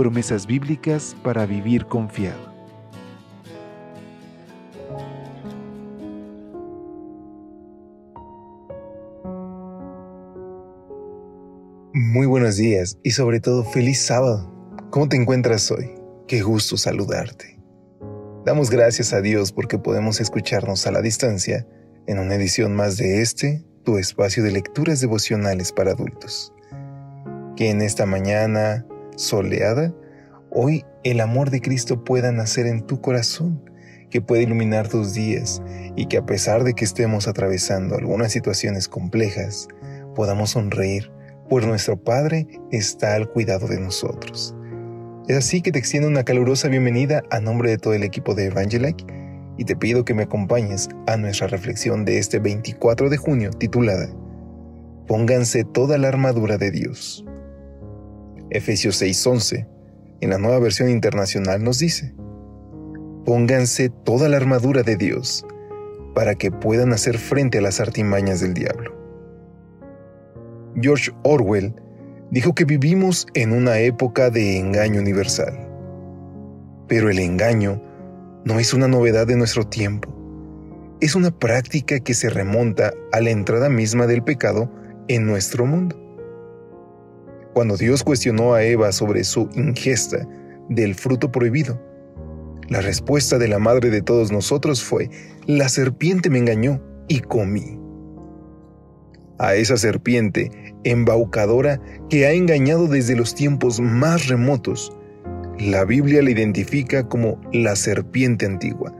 Promesas bíblicas para vivir confiado. Muy buenos días y sobre todo feliz sábado. ¿Cómo te encuentras hoy? Qué gusto saludarte. Damos gracias a Dios porque podemos escucharnos a la distancia en una edición más de este, tu espacio de lecturas devocionales para adultos. Que en esta mañana soleada, hoy el amor de Cristo pueda nacer en tu corazón, que pueda iluminar tus días y que a pesar de que estemos atravesando algunas situaciones complejas, podamos sonreír, pues nuestro Padre está al cuidado de nosotros. Es así que te extiendo una calurosa bienvenida a nombre de todo el equipo de Evangelike y te pido que me acompañes a nuestra reflexión de este 24 de junio titulada Pónganse toda la armadura de Dios. Efesios 6:11, en la nueva versión internacional, nos dice, Pónganse toda la armadura de Dios para que puedan hacer frente a las artimañas del diablo. George Orwell dijo que vivimos en una época de engaño universal. Pero el engaño no es una novedad de nuestro tiempo. Es una práctica que se remonta a la entrada misma del pecado en nuestro mundo. Cuando Dios cuestionó a Eva sobre su ingesta del fruto prohibido, la respuesta de la madre de todos nosotros fue, la serpiente me engañó y comí. A esa serpiente embaucadora que ha engañado desde los tiempos más remotos, la Biblia la identifica como la serpiente antigua,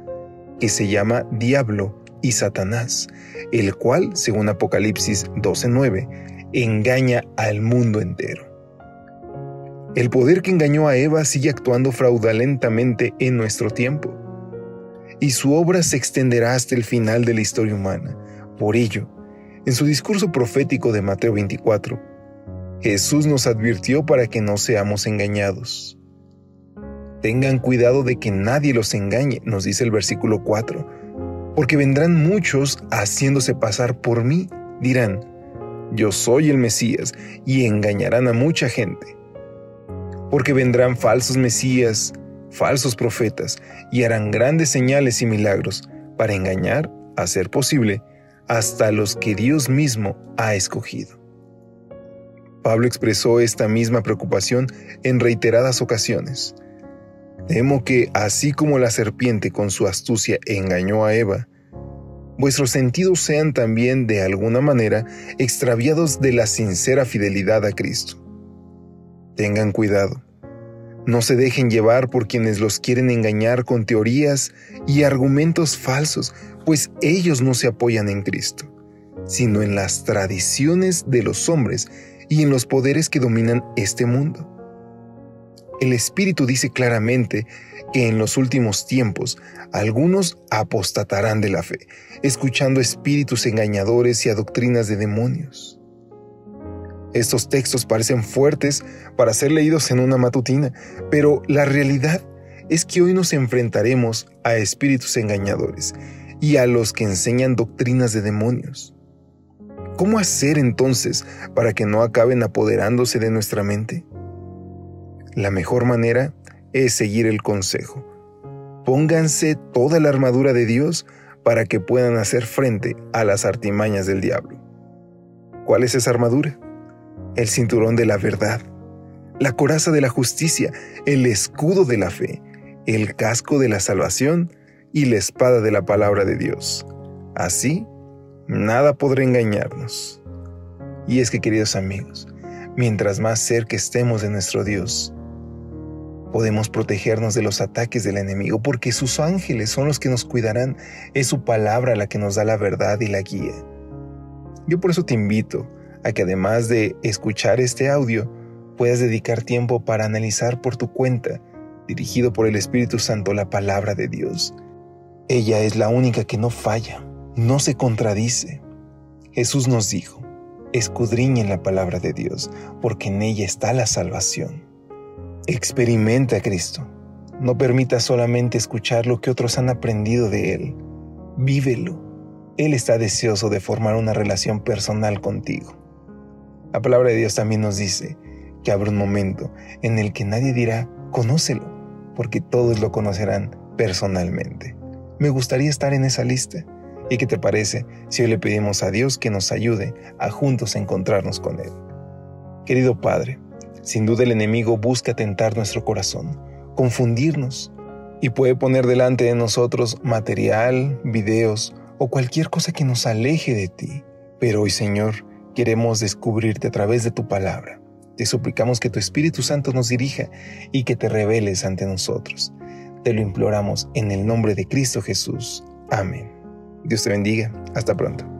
que se llama Diablo y Satanás, el cual, según Apocalipsis 12:9, engaña al mundo entero. El poder que engañó a Eva sigue actuando fraudulentamente en nuestro tiempo, y su obra se extenderá hasta el final de la historia humana. Por ello, en su discurso profético de Mateo 24, Jesús nos advirtió para que no seamos engañados. Tengan cuidado de que nadie los engañe, nos dice el versículo 4, porque vendrán muchos haciéndose pasar por mí, dirán, yo soy el Mesías, y engañarán a mucha gente. Porque vendrán falsos Mesías, falsos profetas, y harán grandes señales y milagros para engañar, a ser posible, hasta los que Dios mismo ha escogido. Pablo expresó esta misma preocupación en reiteradas ocasiones. Temo que, así como la serpiente con su astucia engañó a Eva, vuestros sentidos sean también de alguna manera extraviados de la sincera fidelidad a Cristo. Tengan cuidado. No se dejen llevar por quienes los quieren engañar con teorías y argumentos falsos, pues ellos no se apoyan en Cristo, sino en las tradiciones de los hombres y en los poderes que dominan este mundo. El Espíritu dice claramente que en los últimos tiempos algunos apostatarán de la fe, escuchando espíritus engañadores y a doctrinas de demonios. Estos textos parecen fuertes para ser leídos en una matutina, pero la realidad es que hoy nos enfrentaremos a espíritus engañadores y a los que enseñan doctrinas de demonios. ¿Cómo hacer entonces para que no acaben apoderándose de nuestra mente? La mejor manera es seguir el consejo. Pónganse toda la armadura de Dios para que puedan hacer frente a las artimañas del diablo. ¿Cuál es esa armadura? el cinturón de la verdad, la coraza de la justicia, el escudo de la fe, el casco de la salvación y la espada de la palabra de Dios. Así, nada podrá engañarnos. Y es que, queridos amigos, mientras más cerca estemos de nuestro Dios, podemos protegernos de los ataques del enemigo, porque sus ángeles son los que nos cuidarán, es su palabra la que nos da la verdad y la guía. Yo por eso te invito a que además de escuchar este audio, puedas dedicar tiempo para analizar por tu cuenta dirigido por el Espíritu Santo, la palabra de Dios. Ella es la única que no falla, no se contradice. Jesús nos dijo, escudriñen la palabra de Dios, porque en ella está la salvación. Experimenta a Cristo. No permita solamente escuchar lo que otros han aprendido de Él. Vívelo. Él está deseoso de formar una relación personal contigo. La palabra de Dios también nos dice que habrá un momento en el que nadie dirá, conócelo, porque todos lo conocerán personalmente. Me gustaría estar en esa lista. ¿Y qué te parece si hoy le pedimos a Dios que nos ayude a juntos encontrarnos con Él? Querido Padre, sin duda el enemigo busca tentar nuestro corazón, confundirnos, y puede poner delante de nosotros material, videos o cualquier cosa que nos aleje de ti. Pero hoy, Señor, queremos descubrirte a través de tu palabra. Te suplicamos que tu Espíritu Santo nos dirija y que te reveles ante nosotros. Te lo imploramos en el nombre de Cristo Jesús. Amén. Dios te bendiga. Hasta pronto.